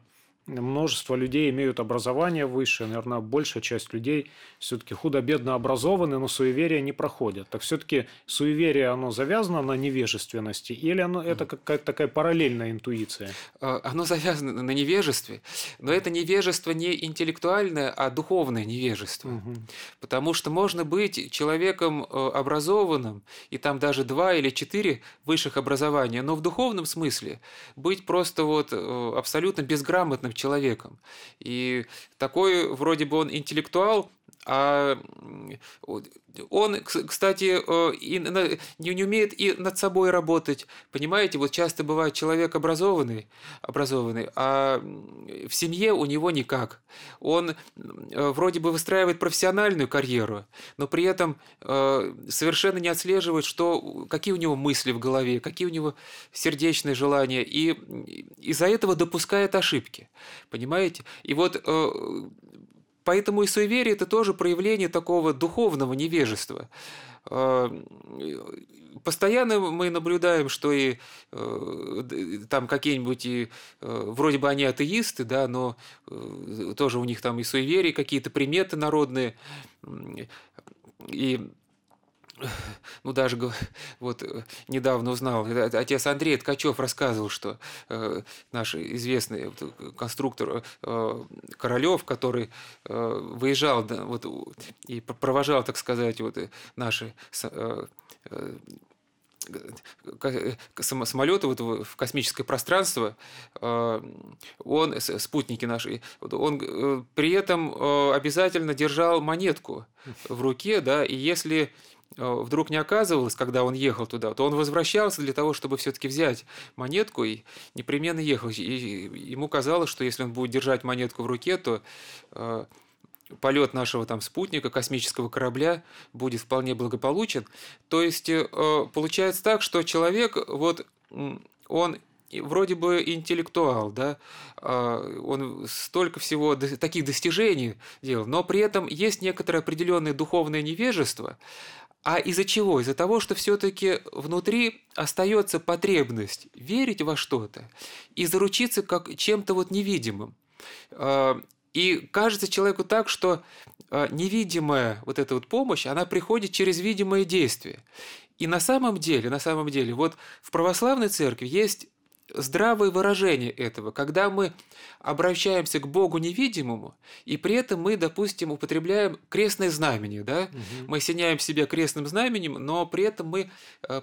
множество людей имеют образование высшее, наверное, большая часть людей все-таки худо-бедно образованы, но суеверия не проходят. Так все-таки суеверие, оно завязано на невежественности или оно, это какая-то такая параллельная интуиция? А, оно завязано на невежестве, но это невежество не интеллектуальное, а духовное невежество. Угу. Потому что можно быть человеком э, образованным, и там даже два или четыре высших образования, но в духовном смысле быть просто вот э, абсолютно безграмотным человеком. И такой вроде бы он интеллектуал, а он, кстати, э, не умеет и над собой работать. Понимаете, вот часто бывает человек образованный, образованный, а в семье у него никак. Он э, вроде бы выстраивает профессиональную карьеру, но при этом э, совершенно не отслеживает, что, какие у него мысли в голове, какие у него сердечные желания, и из-за этого допускает ошибки. Понимаете? И вот Поэтому и суеверие – это тоже проявление такого духовного невежества. А, постоянно мы наблюдаем, что и э, там какие-нибудь, и, э, вроде бы они атеисты, да, но э, тоже у них там и суеверия, какие-то приметы народные. И ну даже вот э, недавно узнал, отец Андрей Ткачев рассказывал, что э, наш известный конструктор э, Королев, который э, выезжал да, вот, и провожал, так сказать, вот э, наши э, э, самолеты вот в космическое пространство, он, спутники наши, он при этом обязательно держал монетку в руке, да, и если Э, вдруг не оказывалось, когда он ехал туда, то он возвращался для того, чтобы все-таки взять монетку и непременно ехал. И ему казалось, что если он будет держать монетку в руке, то э, полет нашего там спутника, космического корабля будет вполне благополучен. То есть э, получается так, что человек, вот он вроде бы интеллектуал, да, а, он столько всего таких достижений делал, но при этом есть некоторое определенное духовное невежество, а из-за чего? Из-за того, что все-таки внутри остается потребность верить во что-то и заручиться как чем-то вот невидимым. А, и кажется человеку так, что а, невидимая вот эта вот помощь, она приходит через видимое действие. И на самом деле, на самом деле, вот в православной церкви есть здравое выражение этого, когда мы обращаемся к Богу невидимому, и при этом мы, допустим, употребляем крестное знамение, да? Угу. Мы осеняем себя крестным знаменем, но при этом мы э,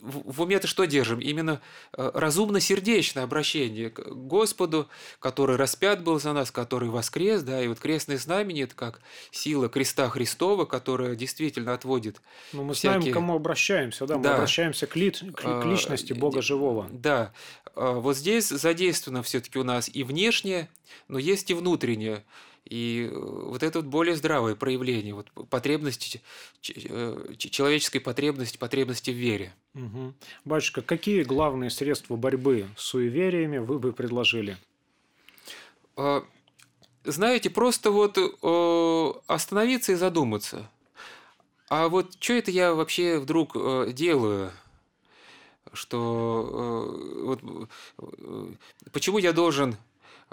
в уме-то что держим? Именно э, разумно-сердечное обращение к Господу, который распят был за нас, который воскрес, да, и вот крестное знамение – это как сила креста Христова, которая действительно отводит Ну, мы всякие... знаем, к кому обращаемся, да, мы да. обращаемся к, ли... к а, личности Бога живого. Да, а, вот здесь задействовано все-таки у нас и внешнее, но есть и внутреннее. И э, вот это вот более здравое проявление вот потребности, э, человеческой потребности, потребности в вере. Угу. Батюшка, какие главные средства борьбы с суевериями вы бы предложили? А, знаете, просто вот остановиться и задуматься. А вот что это я вообще вдруг э, делаю? Что э, вот, э, почему я должен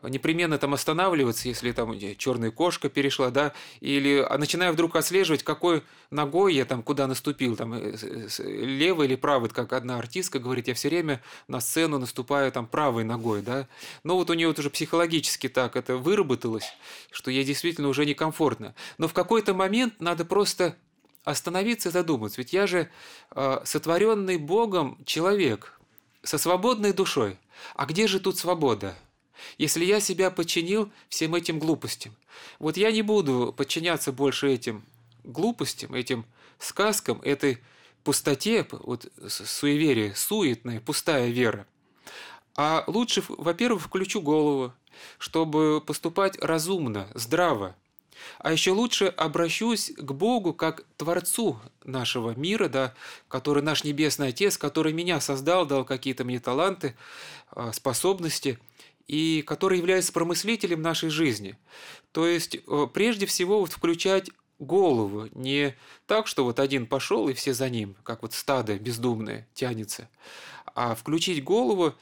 непременно там останавливаться, если там черная кошка перешла, да, или а начинаю вдруг отслеживать, какой ногой я там куда наступил, там э, левой или правой, как одна артистка говорит, я все время на сцену наступаю там правой ногой, да, но вот у нее вот уже психологически так это выработалось, что ей действительно уже некомфортно, но в какой-то момент надо просто остановиться и задуматься. Ведь я же э, сотворенный Богом человек со свободной душой. А где же тут свобода? Если я себя подчинил всем этим глупостям. Вот я не буду подчиняться больше этим глупостям, этим сказкам, этой пустоте, вот суеверие, суетная, пустая вера. А лучше, во-первых, включу голову, чтобы поступать разумно, здраво, а еще лучше обращусь к Богу как Творцу нашего мира, да, который наш Небесный Отец, который меня создал, дал какие-то мне таланты, а, способности, и который является промыслителем нашей жизни. То есть, э, прежде всего, вот включать голову, не так, что вот один пошел и все за ним, как вот стадо бездумное тянется, а включить голову,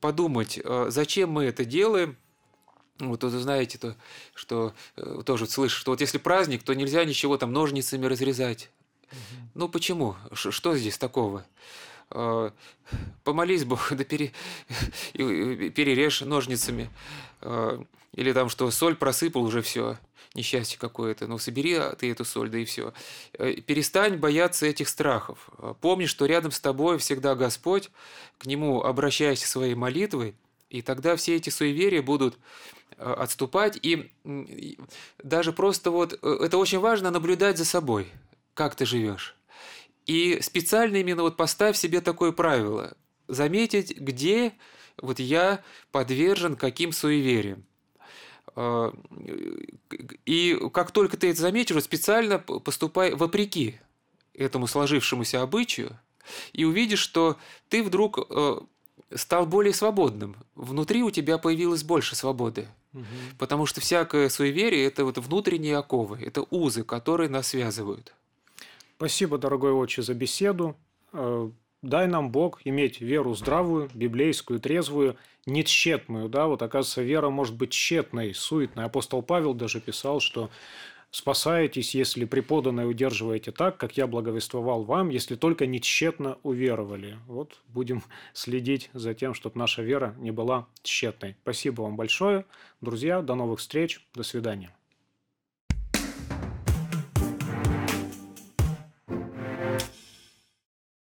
подумать, э, зачем мы это делаем – вот вы знаете, то, что э, тоже слышишь, что вот если праздник, то нельзя ничего там ножницами разрезать. Угу. Ну почему? Ш что здесь такого? Э, помолись Бог, да пере, перережь ножницами. Э, или там что, соль просыпал уже все, несчастье какое-то. Ну собери ты эту соль, да и все. Перестань бояться этих страхов. Помни, что рядом с тобой всегда Господь, к Нему обращайся своей молитвой, и тогда все эти суеверия будут Э, отступать. И даже просто вот э, это очень важно наблюдать за собой, как ты живешь. И специально именно вот поставь себе такое правило. Заметить, где вот я подвержен каким суевериям. Э, и как только ты это заметишь, специально поступай вопреки этому сложившемуся обычаю, и увидишь, что ты вдруг стал более свободным. Внутри у тебя появилось больше свободы. Угу. Потому что всякое суеверие – это вот внутренние оковы, это узы, которые нас связывают. Спасибо, дорогой отче, за беседу. Э, дай нам Бог иметь веру здравую, библейскую, трезвую, не тщетную. Да? Вот, оказывается, вера может быть тщетной, суетной. Апостол Павел даже писал, что Спасаетесь, если преподанное удерживаете так, как я благовествовал вам, если только не тщетно уверовали. Вот будем следить за тем, чтобы наша вера не была тщетной. Спасибо вам большое. Друзья, до новых встреч. До свидания.